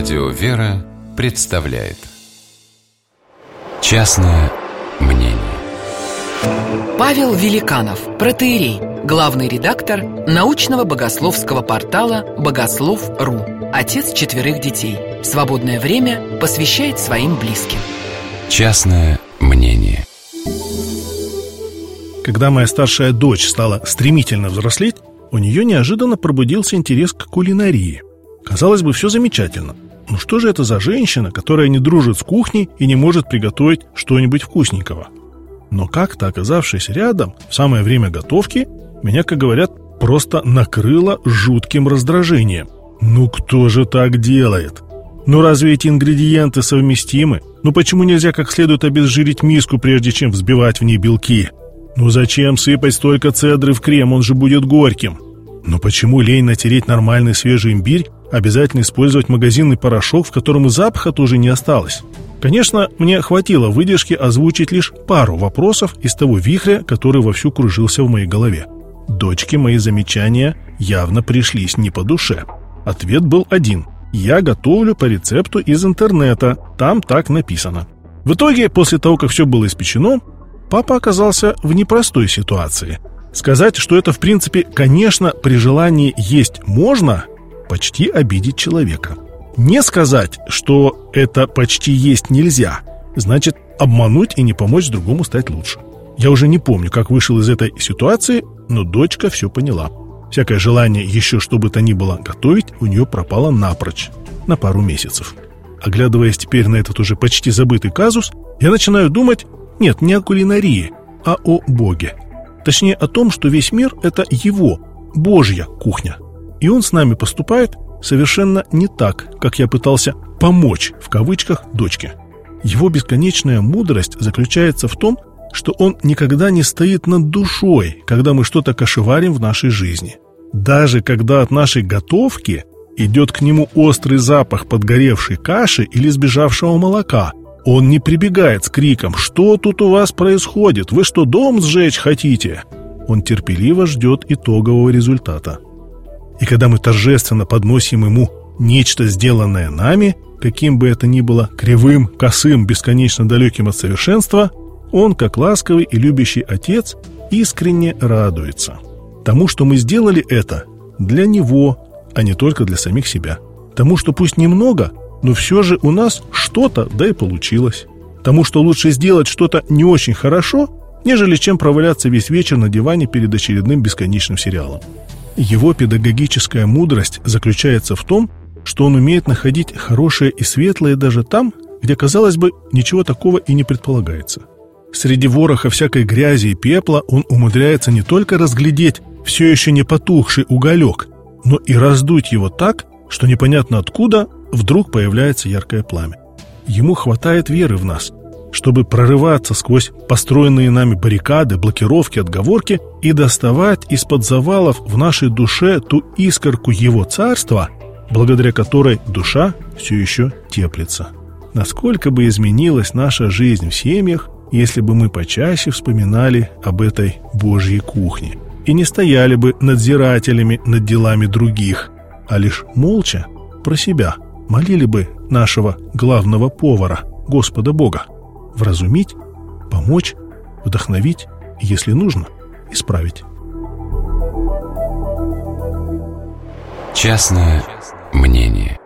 Радио «Вера» представляет Частное мнение Павел Великанов, протеерей, главный редактор научного богословского портала «Богослов.ру», отец четверых детей. Свободное время посвящает своим близким. Частное мнение Когда моя старшая дочь стала стремительно взрослеть, у нее неожиданно пробудился интерес к кулинарии. Казалось бы, все замечательно. Но что же это за женщина, которая не дружит с кухней и не может приготовить что-нибудь вкусненького? Но как-то оказавшись рядом, в самое время готовки, меня, как говорят, просто накрыло жутким раздражением. Ну кто же так делает? Ну разве эти ингредиенты совместимы? Ну почему нельзя как следует обезжирить миску, прежде чем взбивать в ней белки? Ну зачем сыпать столько цедры в крем, он же будет горьким? Но почему лень натереть нормальный свежий имбирь, обязательно использовать магазинный порошок, в котором и запаха тоже не осталось? Конечно, мне хватило выдержки озвучить лишь пару вопросов из того вихря, который вовсю кружился в моей голове. Дочке мои замечания явно пришлись не по душе. Ответ был один. Я готовлю по рецепту из интернета, там так написано. В итоге, после того, как все было испечено, папа оказался в непростой ситуации. Сказать, что это в принципе, конечно, при желании есть можно, почти обидеть человека. Не сказать, что это почти есть нельзя, значит обмануть и не помочь другому стать лучше. Я уже не помню, как вышел из этой ситуации, но дочка все поняла. Всякое желание еще что бы то ни было готовить у нее пропало напрочь, на пару месяцев. Оглядываясь теперь на этот уже почти забытый казус, я начинаю думать, нет, не о кулинарии, а о Боге. Точнее о том, что весь мир – это его, Божья кухня. И он с нами поступает совершенно не так, как я пытался «помочь» в кавычках дочке. Его бесконечная мудрость заключается в том, что он никогда не стоит над душой, когда мы что-то кошеварим в нашей жизни. Даже когда от нашей готовки идет к нему острый запах подгоревшей каши или сбежавшего молока, он не прибегает с криком «Что тут у вас происходит? Вы что, дом сжечь хотите?» Он терпеливо ждет итогового результата. И когда мы торжественно подносим ему нечто, сделанное нами, каким бы это ни было кривым, косым, бесконечно далеким от совершенства, он, как ласковый и любящий отец, искренне радуется. Тому, что мы сделали это для него, а не только для самих себя. Тому, что пусть немного, но все же у нас что-то, да и получилось. Тому, что лучше сделать что-то не очень хорошо, нежели чем проваляться весь вечер на диване перед очередным бесконечным сериалом. Его педагогическая мудрость заключается в том, что он умеет находить хорошее и светлое даже там, где, казалось бы, ничего такого и не предполагается. Среди вороха всякой грязи и пепла он умудряется не только разглядеть все еще не потухший уголек, но и раздуть его так, что непонятно откуда вдруг появляется яркое пламя. Ему хватает веры в нас, чтобы прорываться сквозь построенные нами баррикады, блокировки, отговорки и доставать из-под завалов в нашей душе ту искорку его царства, благодаря которой душа все еще теплится. Насколько бы изменилась наша жизнь в семьях, если бы мы почаще вспоминали об этой Божьей кухне и не стояли бы надзирателями над делами других, а лишь молча про себя молили бы нашего главного повара, Господа Бога, вразумить, помочь, вдохновить, если нужно, исправить. Частное мнение